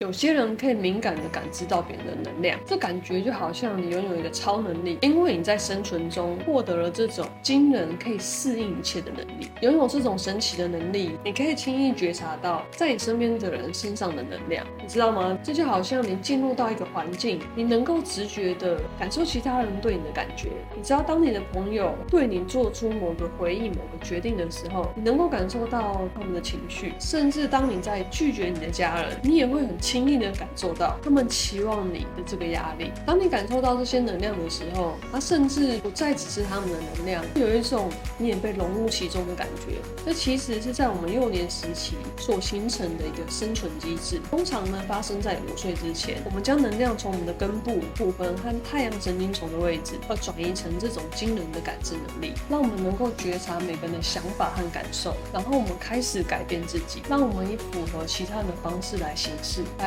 有些人可以敏感的感知到别人的能量，这感觉就好像你拥有一个超能力，因为你在生存中获得了这种惊人可以适应一切的能力。拥有这种神奇的能力，你可以轻易觉察到在你身边的人身上的能量，你知道吗？这就好像你进入到一个环境，你能够直觉的感受其他人对你的感觉。你知道，当你的朋友对你做出某个回应、某个决定的时候，你能够感受到他们的情绪，甚至当你在拒绝你的家人，你也会很。轻易的感受到他们期望你的这个压力。当你感受到这些能量的时候，它甚至不再只是他们的能量，有一种你也被融入其中的感觉。这其实是在我们幼年时期所形成的一个生存机制。通常呢，发生在五岁之前，我们将能量从我们的根部、部分和太阳神经丛的位置，而转移成这种惊人的感知能力，让我们能够觉察每个人的想法和感受，然后我们开始改变自己，让我们以符合其他人的方式来行事。